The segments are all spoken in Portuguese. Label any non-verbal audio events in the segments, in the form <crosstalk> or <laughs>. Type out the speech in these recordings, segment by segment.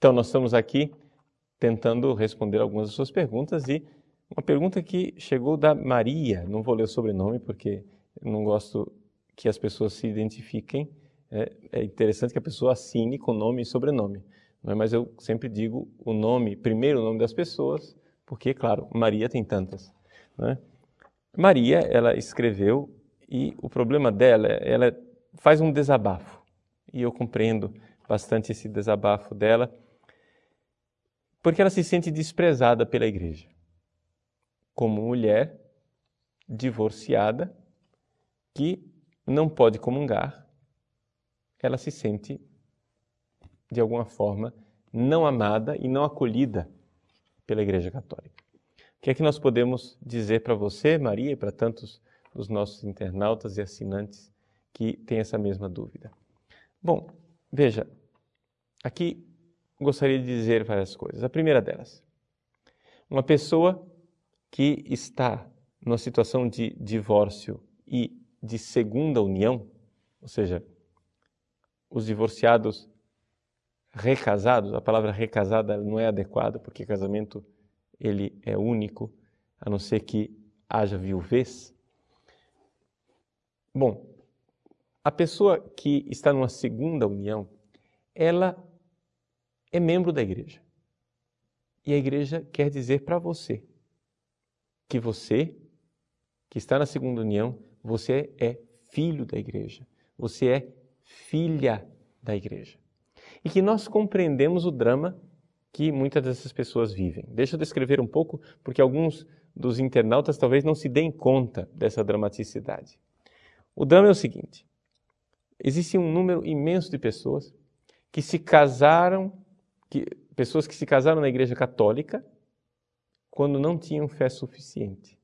Então, nós estamos aqui tentando responder algumas das suas perguntas e uma pergunta que chegou da Maria, não vou ler o sobrenome porque não gosto que as pessoas se identifiquem. É, é interessante que a pessoa assine com nome e sobrenome, é? mas eu sempre digo o nome, primeiro o nome das pessoas, porque, claro, Maria tem tantas. É? Maria, ela escreveu e o problema dela, ela faz um desabafo. E eu compreendo bastante esse desabafo dela, porque ela se sente desprezada pela igreja. Como mulher divorciada que não pode comungar, ela se sente de alguma forma não amada e não acolhida pela Igreja Católica. O que é que nós podemos dizer para você, Maria, e para tantos dos nossos internautas e assinantes que têm essa mesma dúvida? Bom, veja, aqui gostaria de dizer várias coisas. A primeira delas, uma pessoa que está numa situação de divórcio e de segunda união, ou seja, os divorciados recasados, a palavra recasada não é adequada porque casamento ele é único, a não ser que haja viuvez. Bom, a pessoa que está numa segunda união, ela é membro da igreja. E a igreja quer dizer para você que você, que está na segunda união, você é filho da igreja. Você é filha da igreja. E que nós compreendemos o drama que muitas dessas pessoas vivem. Deixa eu descrever um pouco, porque alguns dos internautas talvez não se deem conta dessa dramaticidade. O drama é o seguinte: existe um número imenso de pessoas que se casaram, que, pessoas que se casaram na Igreja Católica quando não tinham fé suficiente.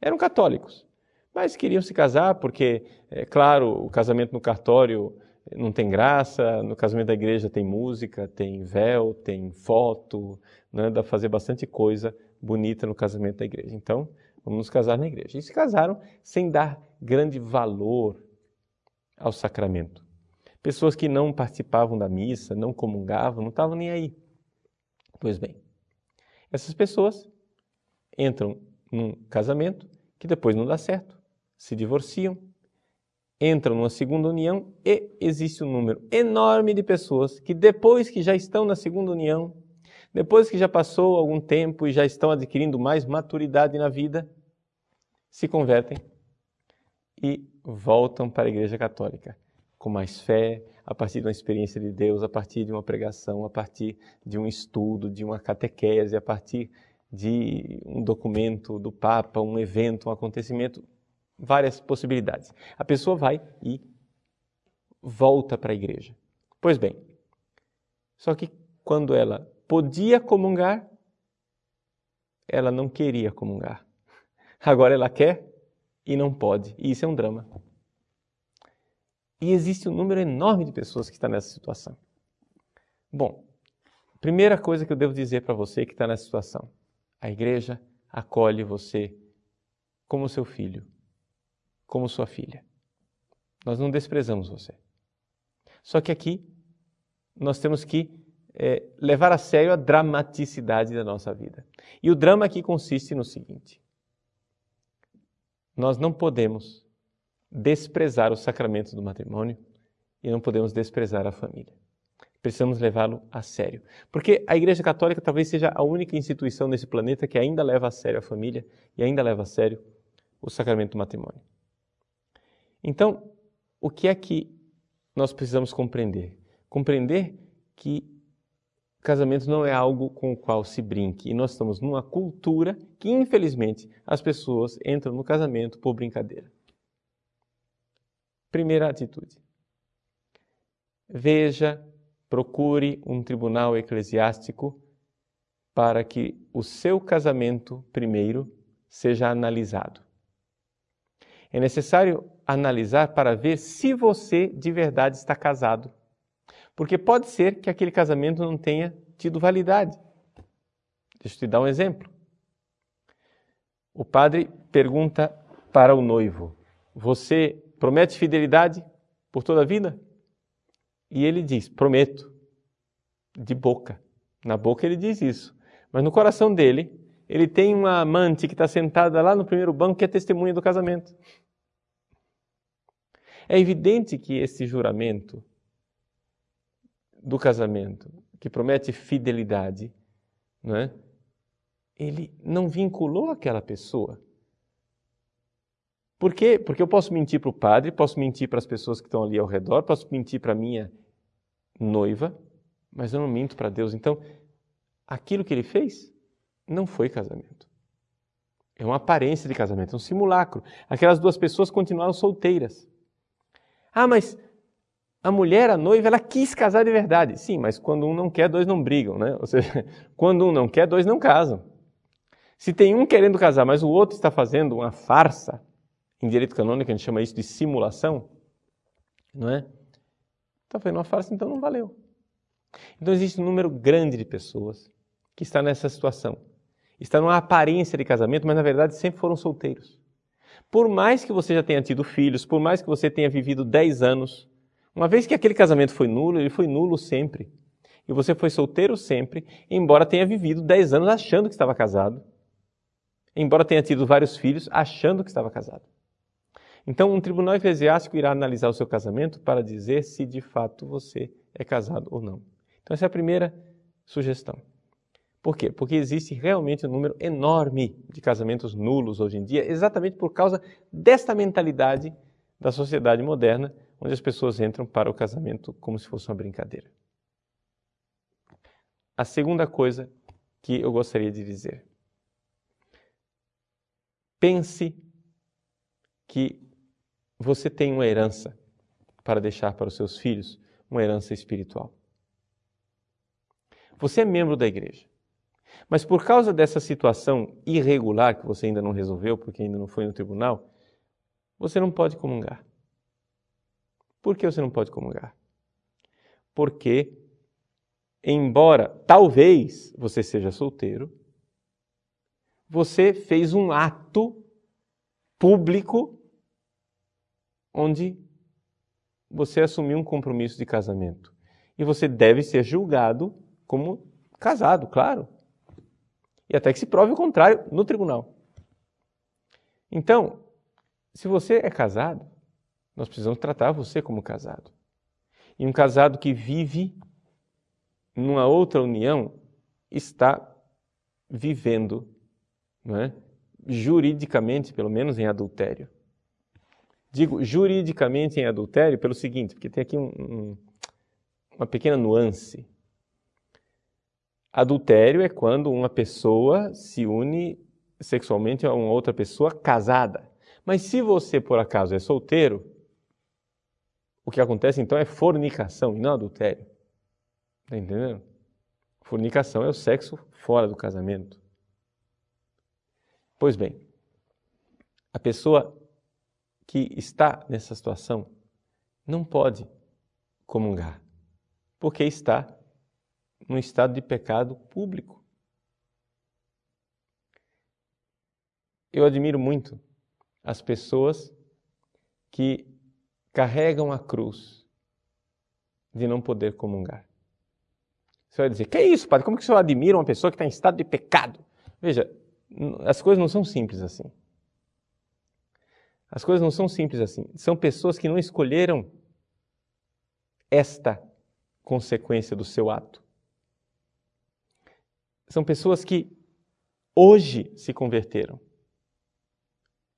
Eram católicos, mas queriam se casar porque, é claro, o casamento no cartório não tem graça, no casamento da igreja tem música, tem véu, tem foto, né? dá para fazer bastante coisa bonita no casamento da igreja. Então, vamos nos casar na igreja. E se casaram sem dar grande valor ao sacramento. Pessoas que não participavam da missa, não comungavam, não estavam nem aí. Pois bem, essas pessoas entram num casamento que depois não dá certo, se divorciam, entram numa segunda união e existe um número enorme de pessoas que depois que já estão na segunda união, depois que já passou algum tempo e já estão adquirindo mais maturidade na vida, se convertem e voltam para a Igreja Católica com mais fé, a partir de uma experiência de Deus, a partir de uma pregação, a partir de um estudo, de uma catequese, a partir de um documento do Papa, um evento, um acontecimento, várias possibilidades. A pessoa vai e volta para a igreja. Pois bem, só que quando ela podia comungar, ela não queria comungar. Agora ela quer e não pode. E isso é um drama. E existe um número enorme de pessoas que está nessa situação. Bom, primeira coisa que eu devo dizer para você que está nessa situação: a igreja acolhe você como seu filho como sua filha. Nós não desprezamos você. Só que aqui nós temos que é, levar a sério a dramaticidade da nossa vida. E o drama aqui consiste no seguinte: nós não podemos desprezar os sacramentos do matrimônio e não podemos desprezar a família. Precisamos levá-lo a sério. Porque a Igreja Católica talvez seja a única instituição nesse planeta que ainda leva a sério a família e ainda leva a sério o sacramento do matrimônio. Então, o que é que nós precisamos compreender? Compreender que casamento não é algo com o qual se brinque. E nós estamos numa cultura que, infelizmente, as pessoas entram no casamento por brincadeira. Primeira atitude. Veja, procure um tribunal eclesiástico para que o seu casamento primeiro seja analisado. É necessário analisar para ver se você de verdade está casado. Porque pode ser que aquele casamento não tenha tido validade. Deixa eu te dar um exemplo. O padre pergunta para o noivo: Você promete fidelidade por toda a vida? E ele diz: Prometo, de boca, Na boca ele diz isso, mas no coração dele, ele tem uma amante que está sentada lá no primeiro banco que é testemunha do casamento. É evidente que esse juramento do casamento, que promete fidelidade, não é? ele não vinculou aquela pessoa. Por quê? Porque eu posso mentir para o padre, posso mentir para as pessoas que estão ali ao redor, posso mentir para minha noiva, mas eu não minto para Deus. Então, aquilo que ele fez não foi casamento. É uma aparência de casamento, é um simulacro. Aquelas duas pessoas continuaram solteiras. Ah, mas a mulher, a noiva, ela quis casar de verdade. Sim, mas quando um não quer, dois não brigam, né? Ou seja, <laughs> quando um não quer, dois não casam. Se tem um querendo casar, mas o outro está fazendo uma farsa, em direito canônico a gente chama isso de simulação, não é? Está fazendo uma farsa, então não valeu. Então existe um número grande de pessoas que está nessa situação. Está numa aparência de casamento, mas na verdade sempre foram solteiros. Por mais que você já tenha tido filhos, por mais que você tenha vivido 10 anos, uma vez que aquele casamento foi nulo, ele foi nulo sempre. E você foi solteiro sempre, embora tenha vivido 10 anos achando que estava casado, embora tenha tido vários filhos achando que estava casado. Então, um tribunal eclesiástico irá analisar o seu casamento para dizer se de fato você é casado ou não. Então, essa é a primeira sugestão. Por quê? Porque existe realmente um número enorme de casamentos nulos hoje em dia, exatamente por causa desta mentalidade da sociedade moderna, onde as pessoas entram para o casamento como se fosse uma brincadeira. A segunda coisa que eu gostaria de dizer. Pense que você tem uma herança para deixar para os seus filhos, uma herança espiritual. Você é membro da igreja. Mas por causa dessa situação irregular que você ainda não resolveu, porque ainda não foi no tribunal, você não pode comungar. Por que você não pode comungar? Porque, embora talvez você seja solteiro, você fez um ato público onde você assumiu um compromisso de casamento. E você deve ser julgado como casado, claro. E até que se prove o contrário no tribunal. Então, se você é casado, nós precisamos tratar você como casado. E um casado que vive numa outra união está vivendo, não é? juridicamente, pelo menos, em adultério. Digo juridicamente em adultério pelo seguinte, porque tem aqui um, um, uma pequena nuance. Adultério é quando uma pessoa se une sexualmente a uma outra pessoa casada. Mas se você, por acaso, é solteiro, o que acontece então é fornicação e não adultério. Está entendendo? Fornicação é o sexo fora do casamento. Pois bem, a pessoa que está nessa situação não pode comungar, porque está num estado de pecado público. Eu admiro muito as pessoas que carregam a cruz de não poder comungar. Você vai dizer, que é isso, padre? Como que o senhor admira uma pessoa que está em estado de pecado? Veja, as coisas não são simples assim. As coisas não são simples assim. São pessoas que não escolheram esta consequência do seu ato. São pessoas que hoje se converteram,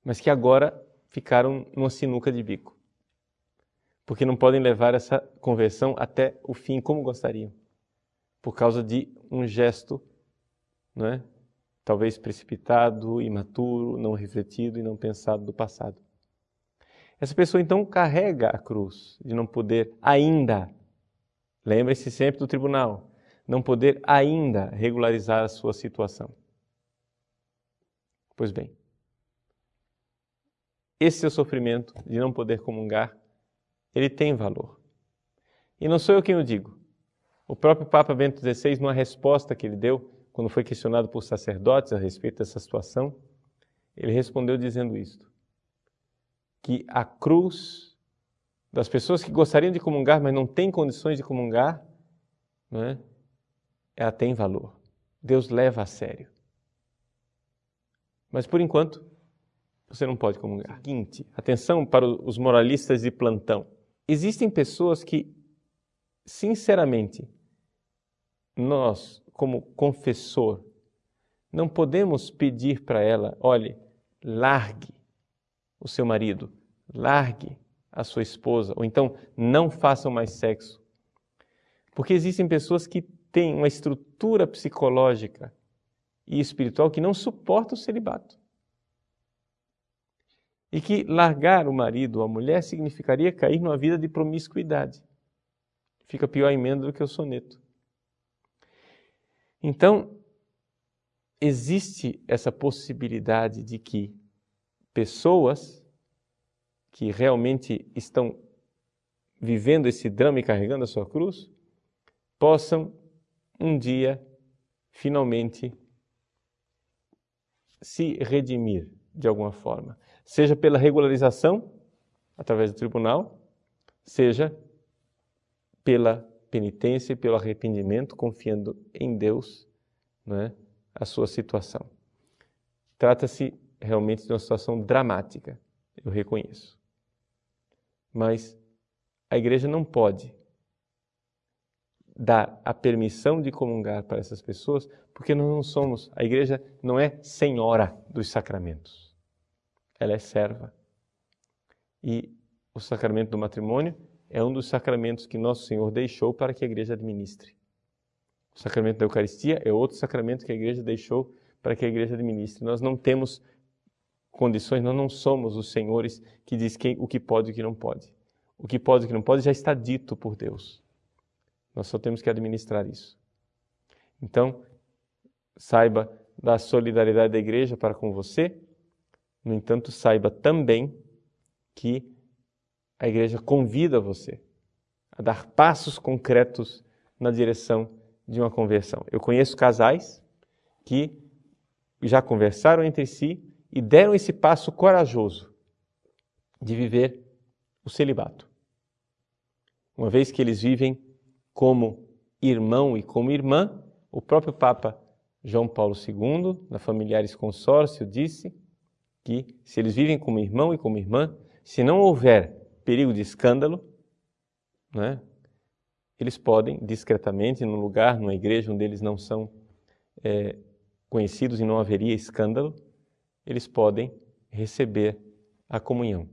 mas que agora ficaram numa sinuca de bico. Porque não podem levar essa conversão até o fim como gostariam, por causa de um gesto, não é? talvez precipitado, imaturo, não refletido e não pensado do passado. Essa pessoa então carrega a cruz de não poder ainda, lembre-se sempre do tribunal, não poder ainda regularizar a sua situação. Pois bem, esse seu sofrimento de não poder comungar, ele tem valor. E não sou eu quem o digo. O próprio Papa Bento XVI, numa resposta que ele deu, quando foi questionado por sacerdotes a respeito dessa situação, ele respondeu dizendo isto: que a cruz das pessoas que gostariam de comungar, mas não têm condições de comungar, não é? ela tem valor. Deus leva a sério. Mas por enquanto, você não pode comungar. Seguinte, atenção para os moralistas de plantão. Existem pessoas que, sinceramente, nós, como confessor, não podemos pedir para ela, olhe, largue o seu marido, largue a sua esposa, ou então não façam mais sexo. Porque existem pessoas que têm uma estrutura psicológica e espiritual que não suporta o celibato. E que largar o marido ou a mulher significaria cair numa vida de promiscuidade. Fica pior emenda do que o soneto. Então, existe essa possibilidade de que pessoas que realmente estão vivendo esse drama e carregando a sua cruz possam um dia finalmente se redimir de alguma forma, seja pela regularização através do tribunal, seja pela penitência e pelo arrependimento, confiando em Deus, né, a sua situação. Trata-se realmente de uma situação dramática, eu reconheço. Mas a igreja não pode dar a permissão de comungar para essas pessoas, porque nós não somos, a igreja não é senhora dos sacramentos. Ela é serva. E o sacramento do matrimônio é um dos sacramentos que nosso Senhor deixou para que a igreja administre. O sacramento da Eucaristia é outro sacramento que a igreja deixou para que a igreja administre. Nós não temos condições, nós não somos os senhores que diz quem, o que pode e o que não pode. O que pode e o que não pode já está dito por Deus. Nós só temos que administrar isso. Então, saiba da solidariedade da igreja para com você. No entanto, saiba também que a igreja convida você a dar passos concretos na direção de uma conversão. Eu conheço casais que já conversaram entre si e deram esse passo corajoso de viver o celibato. Uma vez que eles vivem como irmão e como irmã, o próprio Papa João Paulo II, na Familiares Consórcio, disse que se eles vivem como irmão e como irmã, se não houver perigo de escândalo, né, eles podem discretamente, num lugar, numa igreja onde eles não são é, conhecidos e não haveria escândalo, eles podem receber a comunhão.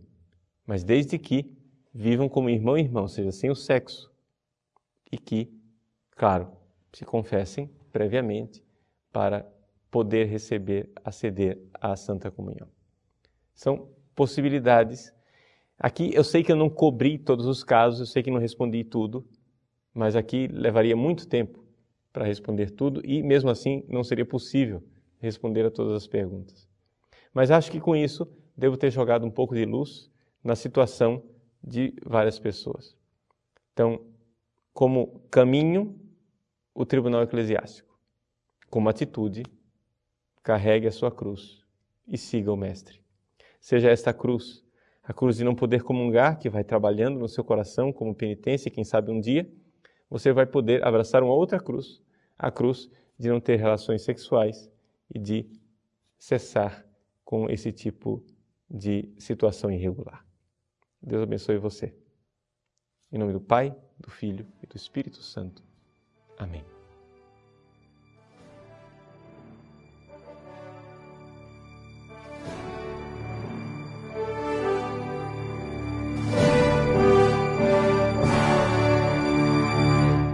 Mas desde que vivam como irmão e irmão, ou seja, sem o sexo, e que, claro, se confessem previamente para poder receber, aceder à Santa Comunhão. São possibilidades Aqui eu sei que eu não cobri todos os casos, eu sei que não respondi tudo, mas aqui levaria muito tempo para responder tudo e mesmo assim não seria possível responder a todas as perguntas. Mas acho que com isso devo ter jogado um pouco de luz na situação de várias pessoas. Então, como caminho, o tribunal eclesiástico. Como atitude, carregue a sua cruz e siga o Mestre. Seja esta cruz a cruz de não poder comungar, que vai trabalhando no seu coração como penitência, quem sabe um dia você vai poder abraçar uma outra cruz, a cruz de não ter relações sexuais e de cessar com esse tipo de situação irregular. Deus abençoe você. Em nome do Pai, do Filho e do Espírito Santo. Amém.